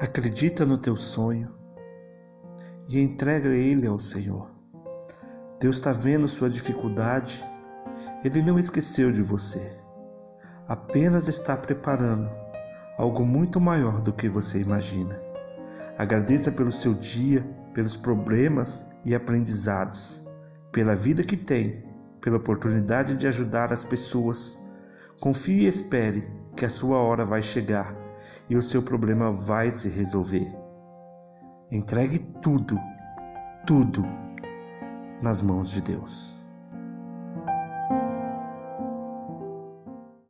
Acredita no teu sonho e entrega ele ao Senhor. Deus está vendo sua dificuldade, Ele não esqueceu de você, apenas está preparando algo muito maior do que você imagina. Agradeça pelo seu dia, pelos problemas e aprendizados, pela vida que tem, pela oportunidade de ajudar as pessoas. Confie e espere que a sua hora vai chegar e o seu problema vai se resolver. Entregue tudo, tudo nas mãos de Deus.